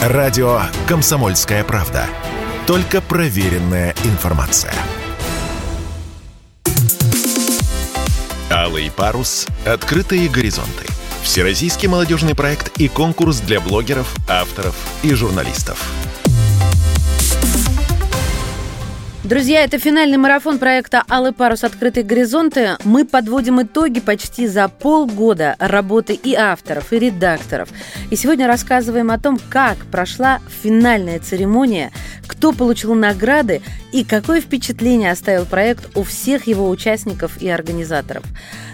Радио «Комсомольская правда». Только проверенная информация. Алый парус. Открытые горизонты. Всероссийский молодежный проект и конкурс для блогеров, авторов и журналистов. Друзья, это финальный марафон проекта «Алый парус. Открытые горизонты». Мы подводим итоги почти за полгода работы и авторов, и редакторов. И сегодня рассказываем о том, как прошла финальная церемония, кто получил награды и какое впечатление оставил проект у всех его участников и организаторов.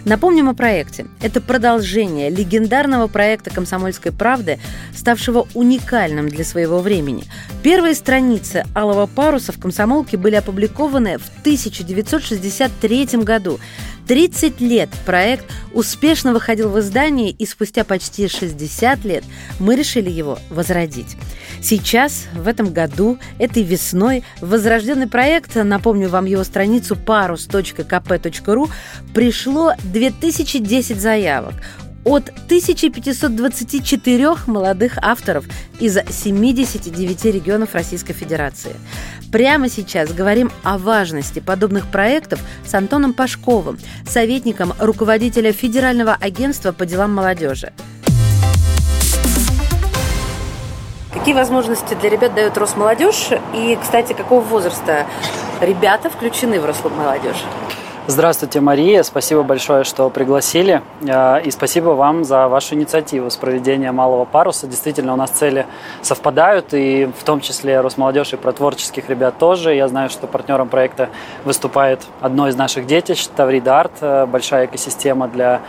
Напомним о проекте. Это продолжение легендарного проекта «Комсомольской правды», ставшего уникальным для своего времени. Первые страницы «Алого паруса» в «Комсомолке» были опубликованы в 1963 году. 30 лет проект успешно выходил в издании, и спустя почти 60 лет мы решили его возродить. Сейчас, в этом году, этой весной, возрожденный проект, напомню вам его страницу parus.kp.ru, пришло 2010 заявок от 1524 молодых авторов из 79 регионов Российской Федерации. Прямо сейчас говорим о важности подобных проектов с Антоном Пашковым, советником руководителя Федерального агентства по делам молодежи. Какие возможности для ребят дает Росмолодежь? И, кстати, какого возраста ребята включены в Росмолодежь? Здравствуйте, Мария. Спасибо большое, что пригласили. Э, и спасибо вам за вашу инициативу с проведением малого паруса. Действительно, у нас цели совпадают, и в том числе Росмолодежь и про творческих ребят тоже. Я знаю, что партнером проекта выступает одно из наших детищ, Таврида Арт, э, большая экосистема для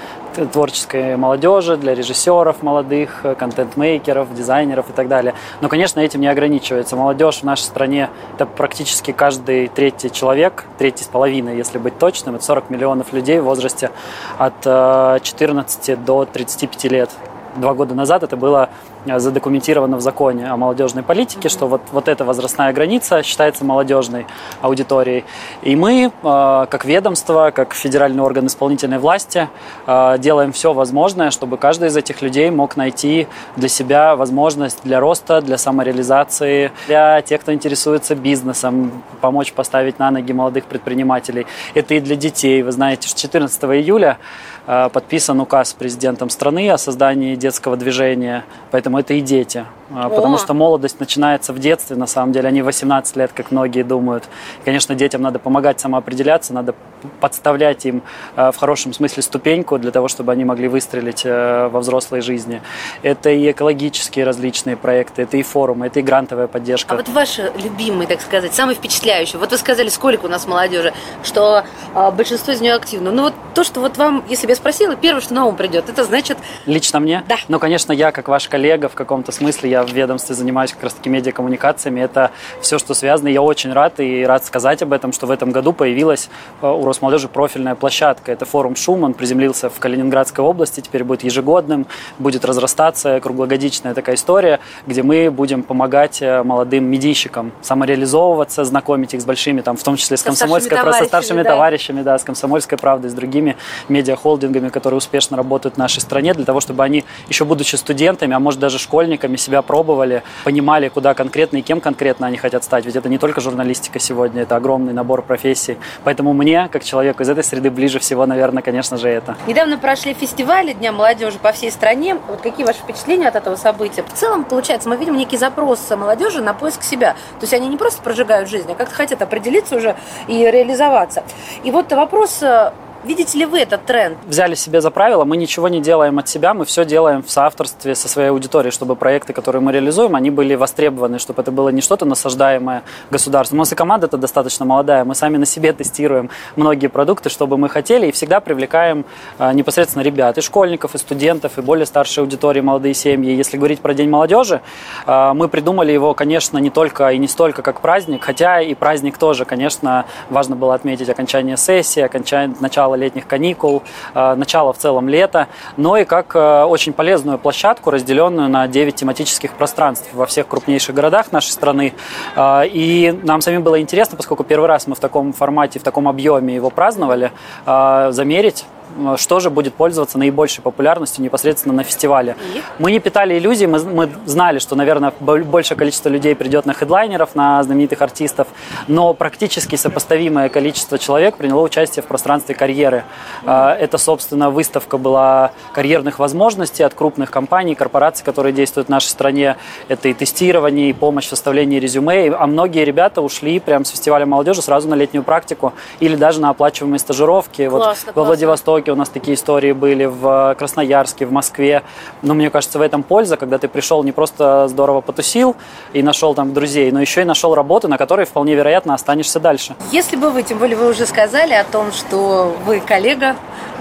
творческой молодежи, для режиссеров молодых, контент-мейкеров, дизайнеров и так далее. Но, конечно, этим не ограничивается. Молодежь в нашей стране – это практически каждый третий человек, третий с половиной, если быть точным. Это 40 миллионов людей в возрасте от 14 э, до 35 лет. Два года назад это было задокументировано в законе о молодежной политике, что вот, вот эта возрастная граница считается молодежной аудиторией. И мы, э, как ведомство, как федеральный орган исполнительной власти, э, делаем все возможное, чтобы каждый из этих людей мог найти для себя возможность для роста, для самореализации, для тех, кто интересуется бизнесом, помочь поставить на ноги молодых предпринимателей. Это и для детей. Вы знаете, что 14 июля подписан указ президентом страны о создании детского движения, поэтому это и дети. А, потому что молодость начинается в детстве, на самом деле, не 18 лет, как многие думают. И, конечно, детям надо помогать самоопределяться, надо подставлять им а, в хорошем смысле ступеньку для того, чтобы они могли выстрелить э, во взрослой жизни. Это и экологические различные проекты, это и форумы, это и грантовая поддержка. А вот ваши любимые, так сказать, самые впечатляющие. Вот вы сказали, сколько у нас молодежи, что а, большинство из нее активно. Ну вот то, что вот вам, если бы я спросила, первое, что на ум придет, это значит... Лично мне? Да. Ну, конечно, я, как ваш коллега, в каком-то смысле, я в ведомстве занимаюсь как раз-таки медиакоммуникациями. Это все, что связано. Я очень рад и рад сказать об этом, что в этом году появилась э, у Росмолодежи профильная площадка. Это форум «Шум». Он приземлился в Калининградской области, теперь будет ежегодным, будет разрастаться, круглогодичная такая история, где мы будем помогать э, молодым медийщикам самореализовываться, знакомить их с большими, там, в том числе с комсомольской, со старшими да. товарищами, да, с комсомольской правдой, с другими медиахолдингами, которые успешно работают в нашей стране, для того, чтобы они, еще будучи студентами, а может даже школьниками, себя пробовали, понимали, куда конкретно и кем конкретно они хотят стать. Ведь это не только журналистика сегодня, это огромный набор профессий. Поэтому мне, как человеку из этой среды, ближе всего, наверное, конечно же, это. Недавно прошли фестивали Дня молодежи по всей стране. Вот какие ваши впечатления от этого события? В целом, получается, мы видим некий запрос молодежи на поиск себя. То есть они не просто прожигают жизнь, а как-то хотят определиться уже и реализоваться. И вот вопрос Видите ли вы этот тренд? Взяли себе за правило, мы ничего не делаем от себя, мы все делаем в соавторстве со своей аудиторией, чтобы проекты, которые мы реализуем, они были востребованы, чтобы это было не что-то насаждаемое государством. У нас и команда это достаточно молодая, мы сами на себе тестируем многие продукты, чтобы мы хотели, и всегда привлекаем а, непосредственно ребят, и школьников, и студентов, и более старшей аудитории, молодые семьи. Если говорить про День молодежи, а, мы придумали его, конечно, не только и не столько как праздник, хотя и праздник тоже, конечно, важно было отметить окончание сессии, окончание, начало начало летних каникул, э, начало в целом лета, но и как э, очень полезную площадку, разделенную на 9 тематических пространств во всех крупнейших городах нашей страны. Э, и нам самим было интересно, поскольку первый раз мы в таком формате, в таком объеме его праздновали, замерить что же будет пользоваться наибольшей популярностью непосредственно на фестивале. Мы не питали иллюзий, мы, мы знали, что, наверное, большее количество людей придет на хедлайнеров, на знаменитых артистов, но практически сопоставимое количество человек приняло участие в пространстве карьеры. А, это, собственно, выставка была карьерных возможностей от крупных компаний, корпораций, которые действуют в нашей стране. Это и тестирование, и помощь в составлении резюме. А многие ребята ушли прямо с фестиваля молодежи сразу на летнюю практику или даже на оплачиваемые стажировки. Классно, вот классно. во Владивостоке у нас такие истории были, в Красноярске, в Москве. Но мне кажется, в этом польза, когда ты пришел не просто здорово потусил и нашел там друзей, но еще и нашел работу, на которой вполне вероятно останешься дальше. Если бы вы, тем более вы уже сказали о том, что вы коллега,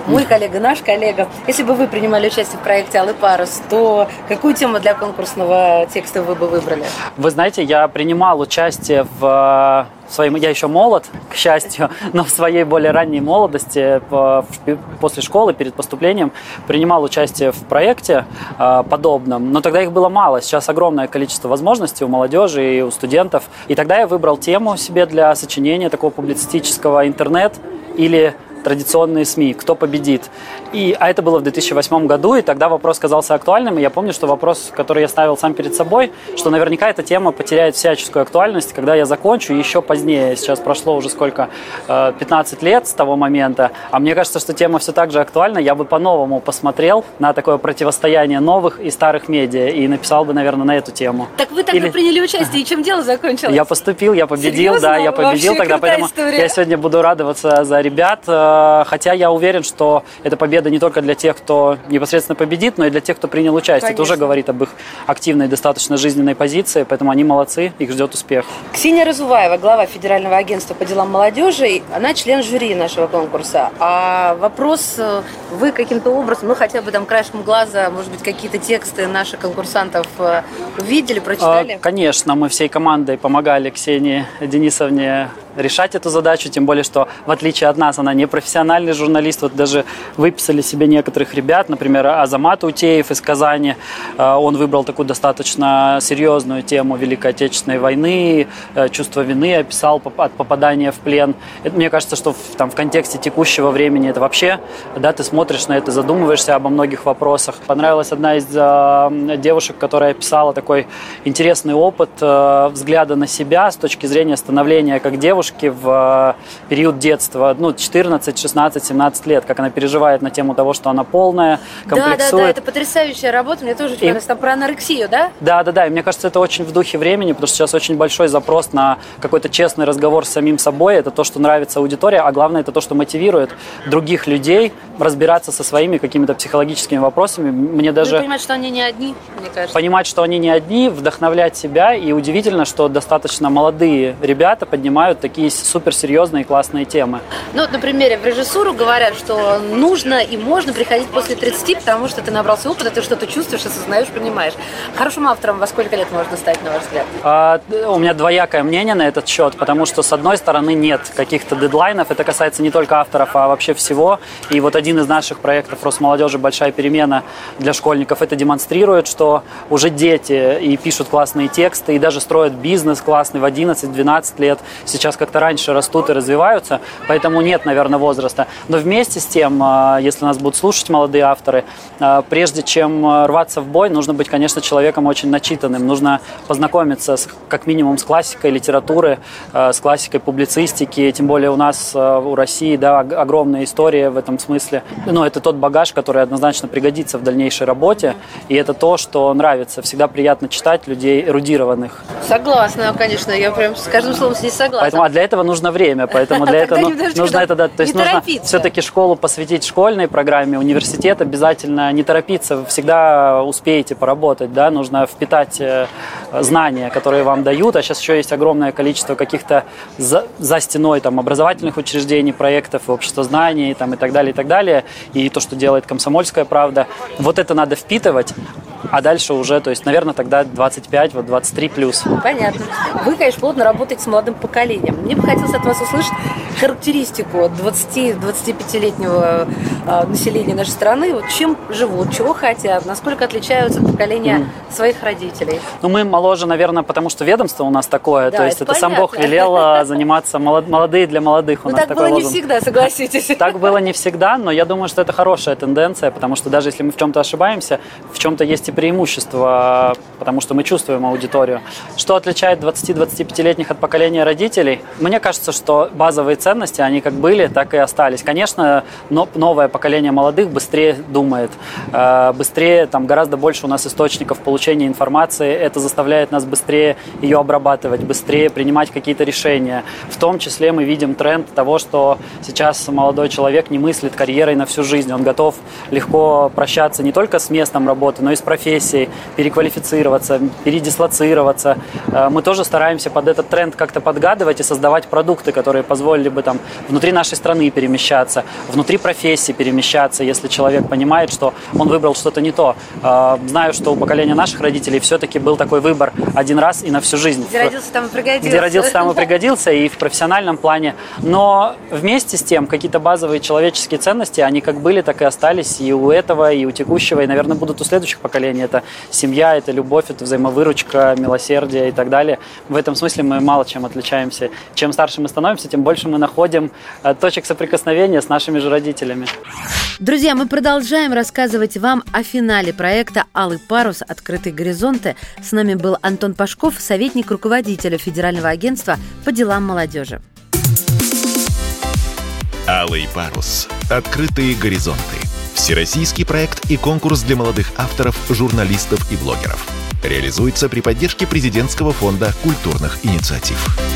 мой коллега, наш коллега. Если бы вы принимали участие в проекте «Алый парус», то какую тему для конкурсного текста вы бы выбрали? Вы знаете, я принимал участие в своем, я еще молод, к счастью, но в своей более ранней молодости, после школы, перед поступлением, принимал участие в проекте э, подобном, но тогда их было мало, сейчас огромное количество возможностей у молодежи и у студентов, и тогда я выбрал тему себе для сочинения такого публицистического интернет или традиционные СМИ, кто победит. И, а это было в 2008 году, и тогда вопрос казался актуальным. И я помню, что вопрос, который я ставил сам перед собой, что наверняка эта тема потеряет всяческую актуальность, когда я закончу, еще позднее. Сейчас прошло уже сколько? 15 э, лет с того момента. А мне кажется, что тема все так же актуальна. Я бы по-новому посмотрел на такое противостояние новых и старых медиа и написал бы, наверное, на эту тему. Так вы тогда Или... приняли участие, и чем дело закончилось? Я поступил, я победил, Серьезно? да, я победил Вообще тогда, поэтому история. я сегодня буду радоваться за ребят, Э, хотя я уверен, что это победа не только для тех, кто непосредственно победит, но и для тех, кто принял участие. Конечно. Это уже говорит об их активной, достаточно жизненной позиции, поэтому они молодцы, их ждет успех. Ксения Разуваева, глава Федерального агентства по делам молодежи, она член жюри нашего конкурса. А вопрос, э, вы каким-то образом, ну хотя бы там краешком глаза, может быть, какие-то тексты наших конкурсантов э, увидели, прочитали? А, конечно, мы всей командой помогали Ксении Денисовне решать эту задачу, тем более, что в отличие от нас она не профессиональный журналист, вот даже выписали себе некоторых ребят, например, Азамат Утеев из Казани, э, он выбрал такую достаточно серьезную тему Великой Отечественной войны, э, чувство вины описал от попадания в плен. Это, мне кажется, что в, там, в контексте текущего времени это вообще, да, ты смотришь на это, задумываешься обо многих вопросах. Понравилась одна из э, девушек, которая описала такой интересный опыт э, взгляда на себя с точки зрения становления как девушки в э, период детства, ну, 14, 16, 17 лет, как она переживает на тему того, что она полная, комплексует. Да, да, да, это потрясающая работа, мне тоже и... там про анорексию, да? Да, да, да, и мне кажется, это очень в духе времени, потому что сейчас очень большой запрос на какой-то честный разговор с самим собой, это то, что нравится аудитории, а главное, это то, что мотивирует других людей разбираться со своими какими-то психологическими вопросами. Мне даже... Ну, понимать, что они не одни, мне кажется. Понимать, что они не одни, вдохновлять себя, и удивительно, что достаточно молодые ребята поднимают такие суперсерьезные классные темы. Ну, вот, например, в режиссуру говорят, что нужно и можно приходить после 30, потому что ты набрался опыта, ты что-то чувствуешь, осознаешь, понимаешь. Хорошим автором во сколько лет можно стать, на ваш взгляд? А, у меня двоякое мнение на этот счет, потому что, с одной стороны, нет каких-то дедлайнов. Это касается не только авторов, а вообще всего. И вот один из наших проектов «Росмолодежи. Большая перемена» для школьников это демонстрирует, что уже дети и пишут классные тексты, и даже строят бизнес классный в 11-12 лет. Сейчас, как-то раньше растут и развиваются, поэтому нет, наверное, возраста. Но вместе с тем, а, если нас будут слушать молодые авторы, а, прежде чем а, рваться в бой, нужно быть, конечно, человеком очень начитанным. Нужно познакомиться с, как минимум с классикой литературы, с классикой публицистики. Тем более у нас, у России, да, огромная история в этом смысле. Но это тот багаж, который однозначно пригодится в дальнейшей работе. И это то, что нравится. Всегда приятно читать людей эрудированных. Согласна, конечно. Я прям с каждым словом здесь согласна. Поэтому, для этого нужно время, поэтому для этого ну, нужно это, да, то есть нужно все-таки школу посвятить школьной программе, университет обязательно не торопиться, вы всегда успеете поработать, да, нужно впитать э, знания, которые вам дают, а сейчас еще есть огромное количество каких-то за, за стеной там образовательных учреждений, проектов, общества знаний там и так далее, и так далее, и то, что делает комсомольская правда, вот это надо впитывать, а дальше уже, то есть, наверное, тогда 25, вот 23 плюс. Понятно. Вы, конечно, плотно работаете с молодым поколением. Мне бы хотелось от вас услышать, характеристику 20-25-летнего а, населения нашей страны. Вот чем живут, чего хотят, насколько отличаются от поколения mm. своих родителей? Ну, мы моложе, наверное, потому что ведомство у нас такое. Да, то есть это, это сам Бог велел а, заниматься молодые для молодых. У ну, нас так было лозунг. не всегда, согласитесь. Так было не всегда, но я думаю, что это хорошая тенденция, потому что даже если мы в чем-то ошибаемся, в чем-то есть и преимущество, потому что мы чувствуем аудиторию. Что отличает 20-25-летних от поколения родителей? Мне кажется, что базовые ценности, они как были, так и остались. Конечно, но новое поколение молодых быстрее думает, э, быстрее, там гораздо больше у нас источников получения информации, это заставляет нас быстрее ее обрабатывать, быстрее принимать какие-то решения. В том числе мы видим тренд того, что сейчас молодой человек не мыслит карьерой на всю жизнь, он готов легко прощаться не только с местом работы, но и с профессией, переквалифицироваться, передислоцироваться. Э, мы тоже стараемся под этот тренд как-то подгадывать и создавать продукты, которые позволили бы там внутри нашей страны перемещаться, внутри профессии перемещаться, если человек понимает, что он выбрал что-то не то. Э, знаю, что у поколения наших родителей все-таки был такой выбор один раз и на всю жизнь. Где родился, там и пригодился. Где родился, там и пригодился, и в профессиональном плане. Но вместе с тем какие-то базовые человеческие ценности, они как были, так и остались и у этого, и у текущего, и, наверное, будут у следующих поколений. Это семья, это любовь, это взаимовыручка, милосердие и так далее. В этом смысле мы мало чем отличаемся. Чем старше мы становимся, тем больше мы находим э, точек соприкосновения с нашими же родителями. Друзья, мы продолжаем рассказывать вам о финале проекта «Алый парус. Открытые горизонты». С нами был Антон Пашков, советник руководителя Федерального агентства по делам молодежи. «Алый парус. Открытые горизонты». Всероссийский проект и конкурс для молодых авторов, журналистов и блогеров. Реализуется при поддержке президентского фонда культурных инициатив.